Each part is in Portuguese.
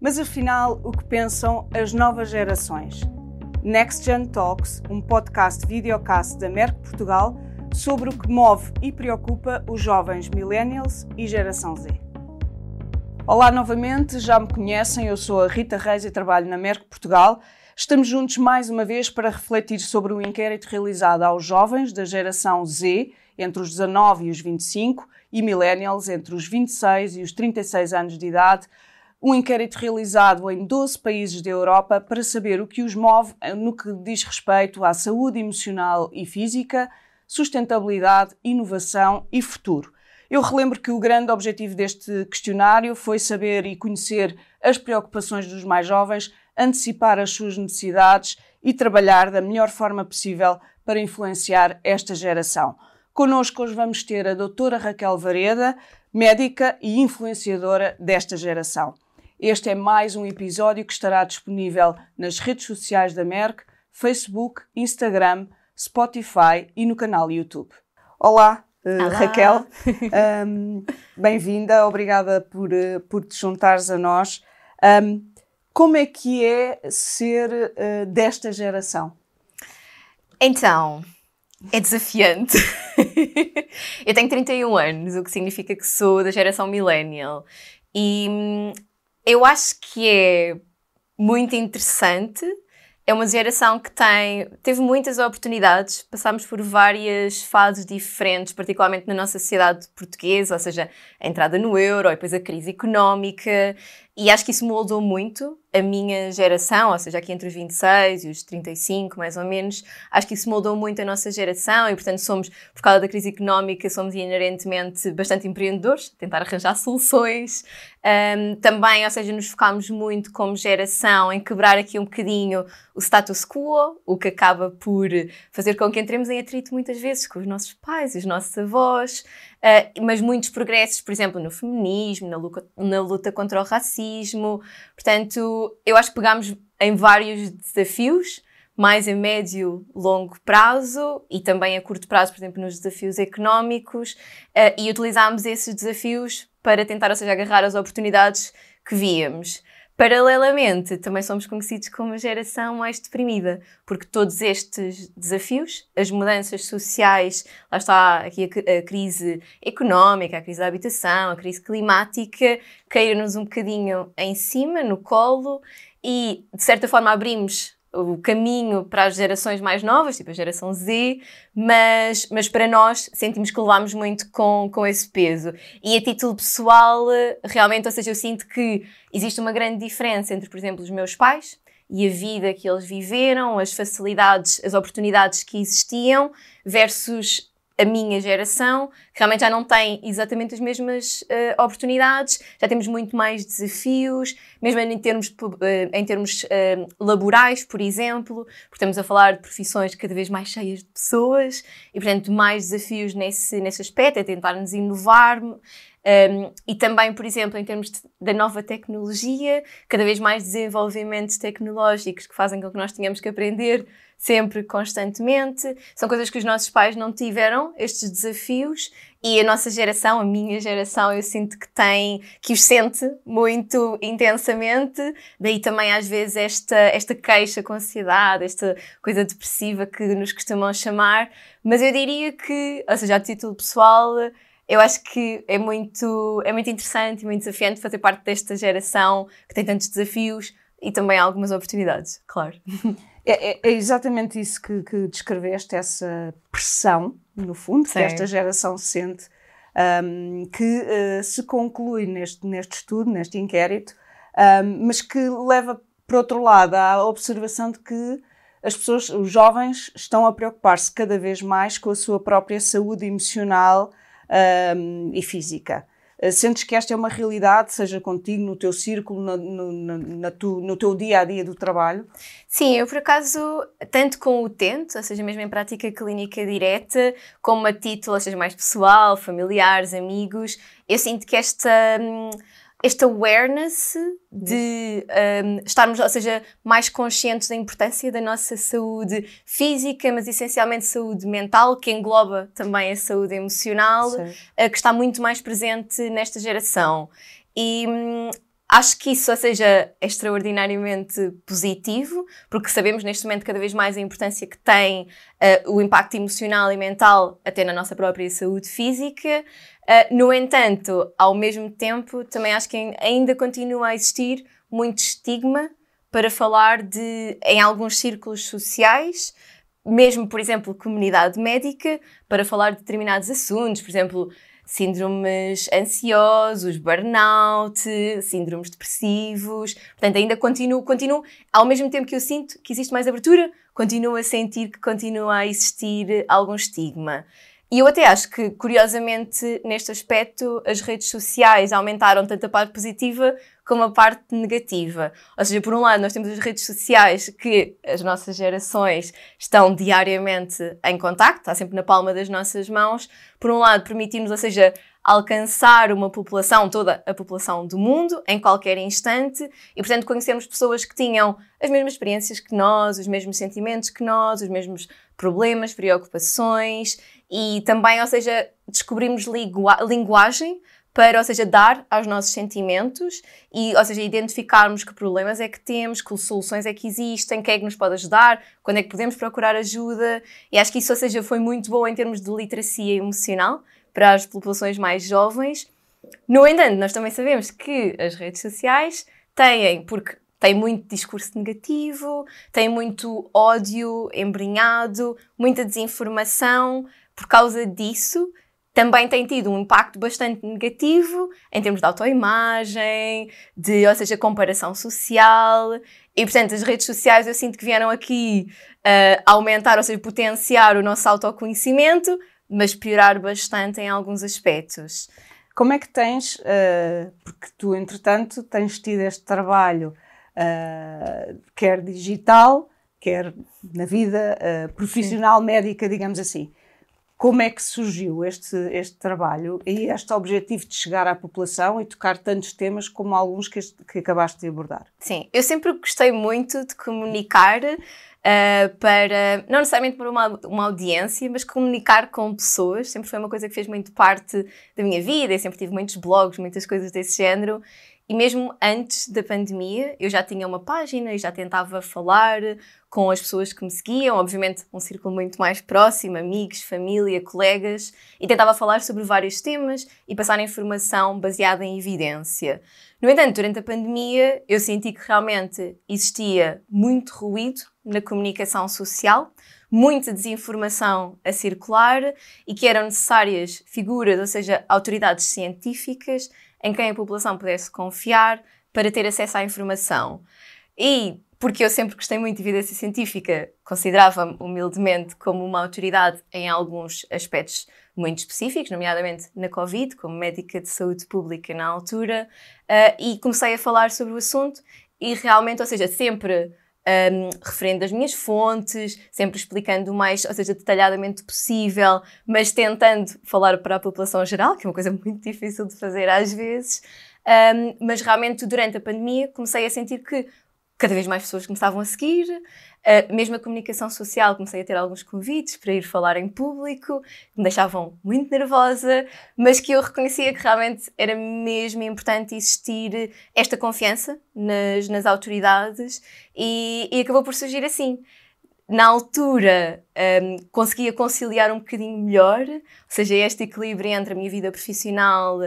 Mas afinal, o que pensam as novas gerações? Next Gen Talks, um podcast videocast da Merck Portugal sobre o que move e preocupa os jovens millennials e geração Z. Olá novamente, já me conhecem, eu sou a Rita Reis e trabalho na Merck Portugal. Estamos juntos mais uma vez para refletir sobre o inquérito realizado aos jovens da geração Z, entre os 19 e os 25, e millennials, entre os 26 e os 36 anos de idade, um inquérito realizado em 12 países da Europa para saber o que os move no que diz respeito à saúde emocional e física, sustentabilidade, inovação e futuro. Eu relembro que o grande objetivo deste questionário foi saber e conhecer as preocupações dos mais jovens, antecipar as suas necessidades e trabalhar da melhor forma possível para influenciar esta geração. Connosco hoje vamos ter a doutora Raquel Vareda, médica e influenciadora desta geração. Este é mais um episódio que estará disponível nas redes sociais da Merck, Facebook, Instagram, Spotify e no canal YouTube. Olá, uh, Raquel. Um, Bem-vinda, obrigada por, uh, por te juntares a nós. Um, como é que é ser uh, desta geração? Então, é desafiante. eu tenho 31 anos, o que significa que sou da geração millennial. E hum, eu acho que é muito interessante. É uma geração que tem, teve muitas oportunidades, passámos por várias fases diferentes, particularmente na nossa sociedade portuguesa, ou seja, a entrada no euro, e depois a crise económica, e acho que isso moldou muito a minha geração, ou seja, aqui entre os 26 e os 35, mais ou menos, acho que isso moldou muito a nossa geração e, portanto, somos, por causa da crise económica, somos inerentemente bastante empreendedores, tentar arranjar soluções. Um, também, ou seja, nos focámos muito como geração em quebrar aqui um bocadinho o status quo, o que acaba por fazer com que entremos em atrito muitas vezes com os nossos pais os nossos avós, uh, mas muitos progressos, por exemplo, no feminismo, na luta, na luta contra o racismo. Portanto, eu acho que pegámos em vários desafios, mais a médio, longo prazo e também a curto prazo, por exemplo, nos desafios económicos, uh, e utilizámos esses desafios para tentar, ou seja, agarrar as oportunidades que víamos. Paralelamente, também somos conhecidos como a geração mais deprimida, porque todos estes desafios, as mudanças sociais, lá está aqui a, crise económica, a crise da habitação, a crise climática, caíram-nos um bocadinho em cima, no colo, e de certa forma abrimos o caminho para as gerações mais novas, tipo a geração Z, mas, mas para nós sentimos que levámos muito com, com esse peso. E a título pessoal, realmente, ou seja, eu sinto que existe uma grande diferença entre, por exemplo, os meus pais e a vida que eles viveram, as facilidades, as oportunidades que existiam, versus a minha geração, que realmente já não tem exatamente as mesmas uh, oportunidades, já temos muito mais desafios, mesmo em termos, uh, em termos uh, laborais, por exemplo, porque estamos a falar de profissões cada vez mais cheias de pessoas e, portanto, mais desafios nesse, nesse aspecto, é tentar-nos inovar. Um, e também, por exemplo, em termos de, da nova tecnologia, cada vez mais desenvolvimentos tecnológicos que fazem com que nós tenhamos que aprender sempre, constantemente. São coisas que os nossos pais não tiveram, estes desafios, e a nossa geração, a minha geração, eu sinto que tem, que os sente muito intensamente. Daí também, às vezes, esta, esta queixa com a ansiedade, esta coisa depressiva que nos costumam chamar. Mas eu diria que, ou seja, a título pessoal, eu acho que é muito, é muito interessante e muito desafiante fazer parte desta geração que tem tantos desafios e também algumas oportunidades, claro. É, é, é exatamente isso que, que, descreveste, essa pressão, no fundo, Sim. que esta geração sente, um, que uh, se conclui neste, neste estudo, neste inquérito, um, mas que leva, por outro lado, à observação de que as pessoas, os jovens, estão a preocupar-se cada vez mais com a sua própria saúde emocional um, e física. Eh, sentes que esta é uma realidade, seja contigo, no teu círculo, no, no, na tu, no teu dia a dia do trabalho? Sim, eu por acaso, tanto com o TENT, ou seja, mesmo em prática clínica direta, como a título, ou seja, mais pessoal, familiares, amigos, eu sinto que esta. Hum, este awareness de um, estarmos, ou seja, mais conscientes da importância da nossa saúde física, mas essencialmente saúde mental, que engloba também a saúde emocional, uh, que está muito mais presente nesta geração. E, hum, Acho que isso, ou seja, é extraordinariamente positivo, porque sabemos neste momento cada vez mais a importância que tem uh, o impacto emocional e mental até na nossa própria saúde física. Uh, no entanto, ao mesmo tempo, também acho que ainda continua a existir muito estigma para falar de, em alguns círculos sociais, mesmo, por exemplo, comunidade médica, para falar de determinados assuntos, por exemplo, síndromes ansiosos, burnout, síndromes depressivos. Portanto, ainda continuo, continuo, ao mesmo tempo que eu sinto que existe mais abertura, continuo a sentir que continua a existir algum estigma. E eu até acho que, curiosamente, neste aspecto, as redes sociais aumentaram tanto a parte positiva como a parte negativa. Ou seja, por um lado, nós temos as redes sociais que as nossas gerações estão diariamente em contacto, está sempre na palma das nossas mãos. Por um lado, permitimos, ou seja, alcançar uma população, toda a população do mundo, em qualquer instante, e portanto conhecemos pessoas que tinham as mesmas experiências que nós, os mesmos sentimentos que nós, os mesmos problemas, preocupações, e também, ou seja, descobrimos linguagem para, ou seja, dar aos nossos sentimentos e, ou seja, identificarmos que problemas é que temos, que soluções é que existem, quem é que nos pode ajudar, quando é que podemos procurar ajuda. E acho que isso, ou seja, foi muito bom em termos de literacia emocional para as populações mais jovens. No entanto, nós também sabemos que as redes sociais têm, porque tem muito discurso negativo, tem muito ódio embrenhado, muita desinformação. Por causa disso, também tem tido um impacto bastante negativo em termos de autoimagem, de, ou seja, comparação social. E, portanto, as redes sociais eu sinto que vieram aqui uh, aumentar, ou seja, potenciar o nosso autoconhecimento, mas piorar bastante em alguns aspectos. Como é que tens, uh, porque tu, entretanto, tens tido este trabalho, uh, quer digital, quer na vida profissional, Sim. médica, digamos assim como é que surgiu este, este trabalho e este objetivo de chegar à população e tocar tantos temas como alguns que, que acabaste de abordar? Sim, eu sempre gostei muito de comunicar uh, para, não necessariamente para uma, uma audiência, mas comunicar com pessoas. Sempre foi uma coisa que fez muito parte da minha vida. Eu sempre tive muitos blogs, muitas coisas desse género. E mesmo antes da pandemia, eu já tinha uma página e já tentava falar com as pessoas que me seguiam, obviamente um círculo muito mais próximo, amigos, família, colegas, e tentava falar sobre vários temas e passar informação baseada em evidência. No entanto, durante a pandemia, eu senti que realmente existia muito ruído na comunicação social, muita desinformação a circular e que eram necessárias figuras, ou seja, autoridades científicas em quem a população pudesse confiar para ter acesso à informação. E porque eu sempre gostei muito de evidência científica, considerava-me humildemente como uma autoridade em alguns aspectos muito específicos, nomeadamente na Covid, como médica de saúde pública na altura, uh, e comecei a falar sobre o assunto e realmente, ou seja, sempre um, referendo as minhas fontes, sempre explicando o mais, ou seja, detalhadamente possível, mas tentando falar para a população geral, que é uma coisa muito difícil de fazer às vezes. Um, mas realmente durante a pandemia comecei a sentir que cada vez mais pessoas começavam a seguir, uh, mesmo a comunicação social, comecei a ter alguns convites para ir falar em público, que me deixavam muito nervosa, mas que eu reconhecia que realmente era mesmo importante existir esta confiança nas, nas autoridades e, e acabou por surgir assim. Na altura um, conseguia conciliar um bocadinho melhor, ou seja, este equilíbrio entre a minha vida profissional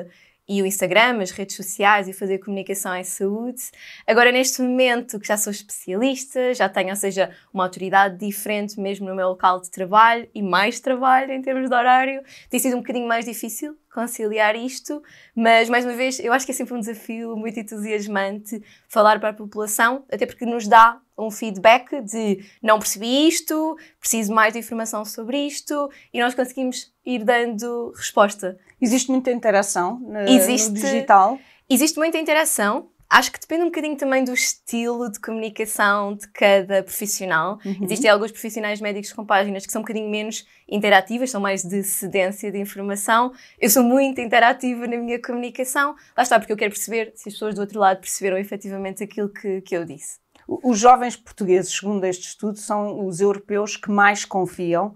e o Instagram, as redes sociais e fazer comunicação em saúde. Agora, neste momento que já sou especialista, já tenho, ou seja, uma autoridade diferente mesmo no meu local de trabalho e mais trabalho em termos de horário, tem sido um bocadinho mais difícil conciliar isto, mas mais uma vez eu acho que é sempre um desafio muito entusiasmante falar para a população, até porque nos dá um feedback de não percebi isto, preciso mais de informação sobre isto e nós conseguimos ir dando resposta. Existe muita interação no, existe, no digital? Existe muita interação. Acho que depende um bocadinho também do estilo de comunicação de cada profissional. Uhum. Existem alguns profissionais médicos com páginas que são um bocadinho menos interativas, são mais de cedência de informação. Eu sou muito interativa na minha comunicação. Lá está, porque eu quero perceber se as pessoas do outro lado perceberam efetivamente aquilo que, que eu disse. Os jovens portugueses, segundo este estudo, são os europeus que mais confiam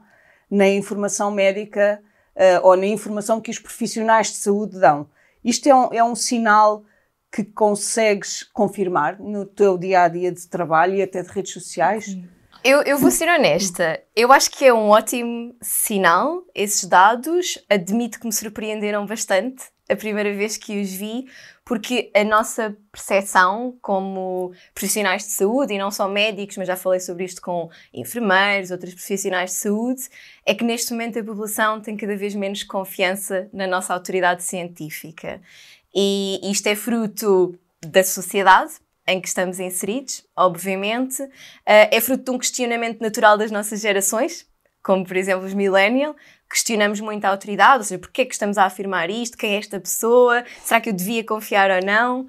na informação médica uh, ou na informação que os profissionais de saúde dão. Isto é um, é um sinal que consegues confirmar no teu dia a dia de trabalho e até de redes sociais? Eu, eu vou ser honesta, eu acho que é um ótimo sinal esses dados. Admito que me surpreenderam bastante a primeira vez que os vi, porque a nossa percepção como profissionais de saúde, e não só médicos, mas já falei sobre isto com enfermeiros, outros profissionais de saúde, é que neste momento a população tem cada vez menos confiança na nossa autoridade científica. E isto é fruto da sociedade em que estamos inseridos, obviamente, eh, é fruto de um questionamento natural das nossas gerações, como por exemplo os millennials, questionamos muito a autoridade, ou seja, porquê é que estamos a afirmar isto, quem é esta pessoa, será que eu devia confiar ou não?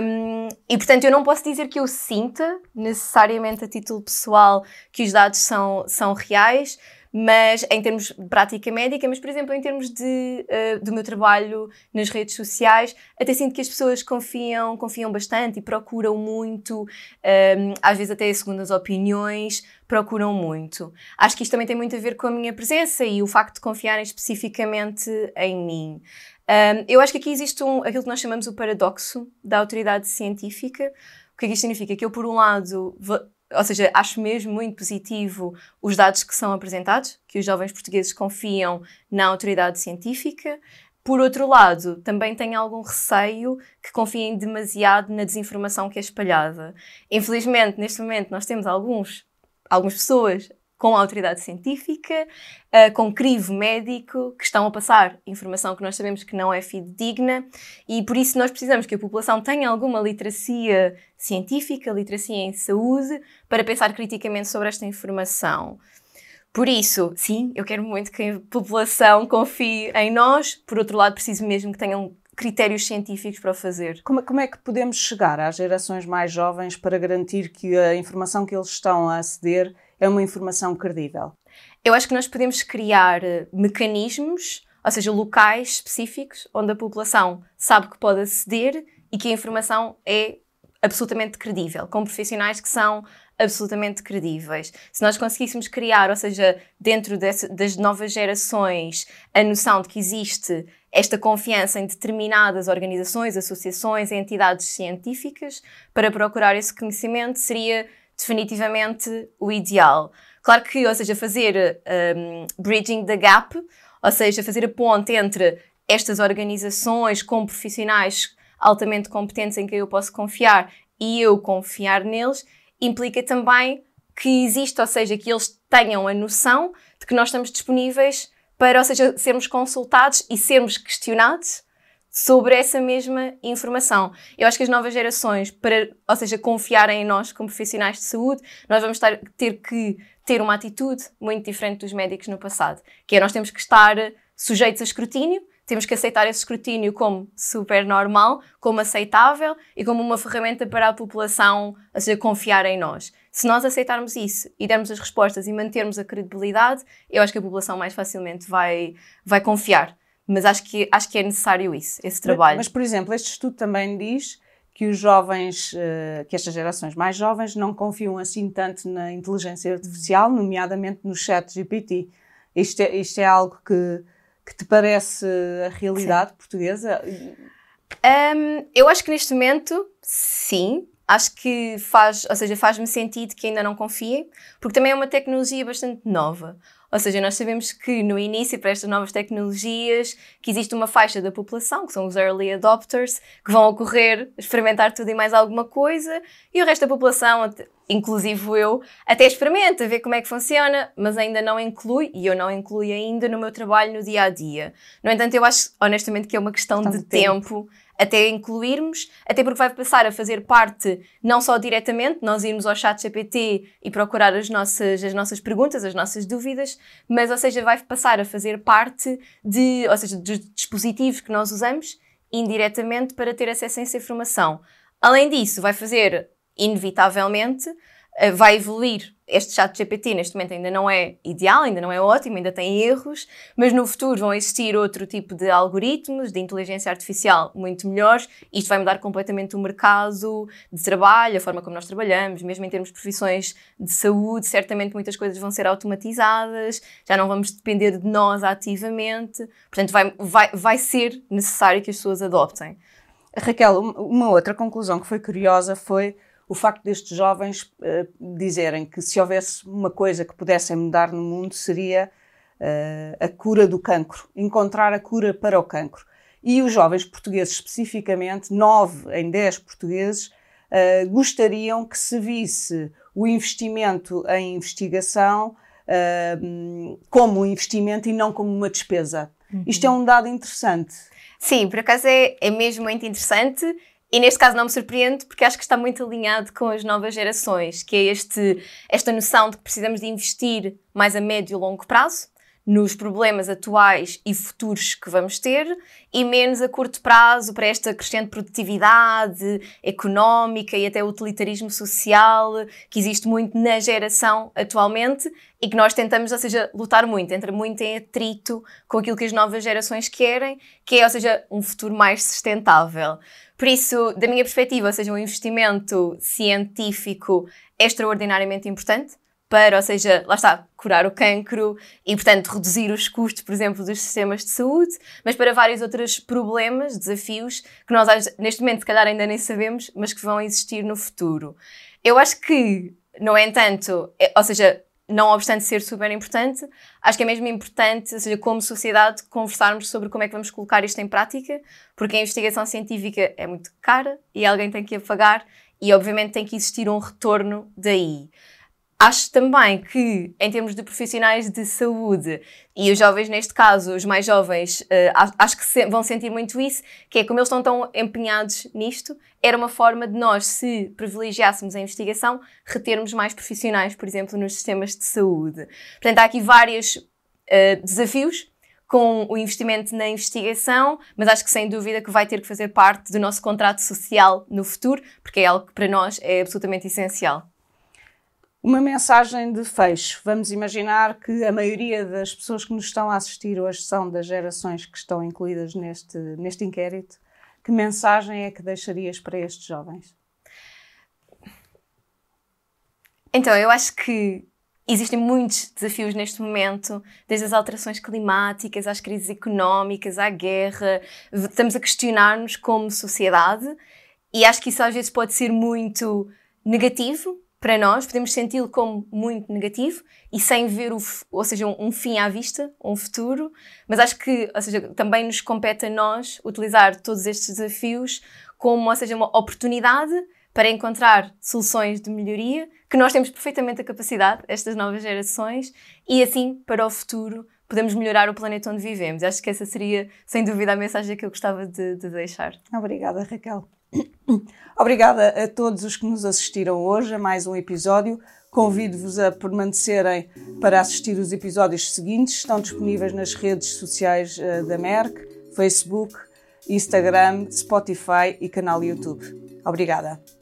Um, e portanto eu não posso dizer que eu sinta necessariamente a título pessoal que os dados são, são reais, mas em termos de prática médica, mas por exemplo em termos de, uh, do meu trabalho nas redes sociais, até sinto que as pessoas confiam, confiam bastante e procuram muito, um, às vezes até segundas opiniões, procuram muito. Acho que isto também tem muito a ver com a minha presença e o facto de confiarem especificamente em mim. Um, eu acho que aqui existe um, aquilo que nós chamamos o paradoxo da autoridade científica. O que é que isto significa? Que eu, por um lado, ou seja, acho mesmo muito positivo os dados que são apresentados, que os jovens portugueses confiam na autoridade científica. Por outro lado, também tenho algum receio que confiem demasiado na desinformação que é espalhada. Infelizmente, neste momento, nós temos alguns algumas pessoas com autoridade científica, uh, com crivo médico, que estão a passar informação que nós sabemos que não é fidedigna e por isso nós precisamos que a população tenha alguma literacia científica, literacia em saúde, para pensar criticamente sobre esta informação. Por isso, sim, eu quero muito que a população confie em nós, por outro lado, preciso mesmo que tenham critérios científicos para o fazer. Como, como, é que podemos chegar às gerações mais jovens para garantir que a informação que eles estão a aceder é uma informação credível? Eu acho que nós podemos criar eh, mecanismos, ou seja, locais específicos, onde a população sabe que pode aceder e que a informação é absolutamente credível, com profissionais que são absolutamente credíveis. Se nós conseguíssemos criar, ou seja, dentro desse, das novas gerações, a noção de que existe esta confiança em determinadas organizações, associações, entidades científicas para procurar esse conhecimento seria definitivamente o ideal. Claro que, ou seja, fazer um, bridging the gap, ou seja, fazer a ponte entre estas organizações com profissionais altamente competentes em quem eu posso confiar e eu confiar neles, implica também que exista, ou seja, que eles tenham a noção de que nós estamos disponíveis para, ou seja, sermos consultados e sermos questionados sobre essa mesma informação. Eu acho que as novas gerações, para, ou seja, confiarem em nós como profissionais de saúde, nós vamos ter que ter uma atitude muito diferente dos médicos no passado, que é nós temos que estar sujeitos a escrutínio, temos que aceitar esse escrutínio como super normal, como aceitável e como uma ferramenta para a população, ou seja, confiar em nós. Se nós aceitarmos isso e dermos as respostas e mantermos a credibilidade, eu acho que a população mais facilmente vai, vai confiar. Mas acho que, acho que é necessário isso, esse trabalho. Mas, mas por exemplo, este estudo também diz que os jovens, eh, que estas gerações mais jovens não confiam assim tanto na inteligência artificial, nomeadamente no chat GPT. Isto é, isto é algo que, que te parece a realidade sim. portuguesa? Um, eu acho que neste momento, sim, acho que faz, ou seja, faz-me sentido que ainda não confiem, porque também é uma tecnologia bastante nova. Ou seja, nós sabemos que no início para estas novas tecnologias que existe uma faixa da população, que são os early adopters, que vão ocorrer, experimentar tudo e mais alguma coisa, e o resto da população, inclusive eu, até experimenta, ver como é que funciona, mas ainda não inclui, e eu não incluo ainda no meu trabalho no dia a dia. No entanto, eu acho honestamente que é uma questão, de, tempo, tempo até incluirmos, até porque vai passar a fazer parte, não só diretamente, nós irmos ao chat GPT e procurar as nossas, as nossas perguntas, as nossas dúvidas, mas, ou seja, vai passar a fazer parte de, ou seja, dos dispositivos que nós usamos indiretamente para ter acesso a essa informação. Além disso, vai fazer, inevitavelmente, vai evoluir. Este chat GPT neste momento ainda não é ideal, ainda não é ótimo, ainda tem erros, mas no futuro vão existir outro tipo de algoritmos de inteligência artificial muito melhores. Isto vai mudar completamente o mercado de trabalho, a forma como nós trabalhamos, mesmo em termos de profissões de saúde, certamente muitas coisas vão ser automatizadas, já não vamos depender de nós ativamente, portanto vai, vai, vai ser necessário que as pessoas adoptem. Raquel, uma outra conclusão que foi curiosa foi o facto destes jovens uh, dizerem que se houvesse uma coisa que pudessem mudar no mundo seria uh, a cura do cancro, encontrar a cura para o cancro. E os jovens portugueses, especificamente, 9 em 10 portugueses, uh, gostariam que se visse o investimento em investigação como um investimento e não como uma despesa. Uhum. Isto é um dado interessante. Sim, por acaso é, é mesmo muito interessante e neste caso não me surpreende porque acho que está muito alinhado com as novas gerações, que é este, esta noção de que precisamos de investir mais a médio e longo prazo nos problemas atuais e futuros que vamos ter e menos a curto prazo para esta crescente produtividade económica e até utilitarismo social que existe muito na geração atualmente e que nós tentamos, ou seja, lutar muito, entra muito em atrito com aquilo que as novas gerações querem, que é, ou seja, um futuro mais sustentável. Por isso, da minha perspectiva, ou seja, um investimento científico é extraordinariamente importante para, ou seja, lá está, curar o cancro e, portanto, reduzir os custos, por exemplo, dos sistemas de saúde, mas para vários outros problemas, desafios, que nós neste momento, se calhar, ainda nem sabemos, mas que vão existir no futuro. Eu acho que, no entanto, é, ou seja, não obstante ser super importante, acho que é mesmo importante, seja, como sociedade, conversarmos sobre como é que vamos colocar isto em prática, porque a investigação científica é muito cara e alguém tem que a pagar e, obviamente, tem que existir um retorno daí. Acho também que, em termos de profissionais de saúde, e os jovens, neste caso, os mais jovens, uh, acho que vão sentir muito isso, que é como eles estão tão empenhados nisto, era uma forma de nós, se privilegiássemos a investigação, retermos mais profissionais, por exemplo, nos sistemas de saúde. Portanto, há aqui vários uh, desafios com o investimento na investigação, mas acho que sem dúvida que vai ter que fazer parte do nosso contrato social no futuro, porque é algo que para nós é absolutamente essencial. Uma mensagem de fecho. Vamos imaginar que a maioria das pessoas que nos estão a assistir hoje são das gerações que estão incluídas neste, neste inquérito. Que mensagem é que deixarias para estes jovens? Então, eu acho que existem muitos desafios neste momento, desde as alterações climáticas, às crises económicas, à guerra. Estamos a questionar-nos como sociedade e acho que isso às vezes pode ser muito negativo para nós, podemos senti-lo como muito negativo e sem ver, o, ou seja, um, um, fim à vista, um futuro, mas acho que, ou seja, também nos compete a nós utilizar todos estes desafios como, ou seja, uma oportunidade para encontrar soluções de melhoria, que nós temos perfeitamente a capacidade, estas novas gerações, e assim, para o futuro, podemos melhorar o planeta onde vivemos. Acho que essa seria, sem dúvida, a mensagem que eu gostava de, de deixar. Obrigada, Raquel. Obrigada a todos os que nos assistiram hoje a mais um episódio. Convido-vos a permanecerem para assistir os episódios seguintes. Estão disponíveis nas redes sociais eh, da Merck, Facebook, Instagram, Spotify e canal YouTube. Obrigada.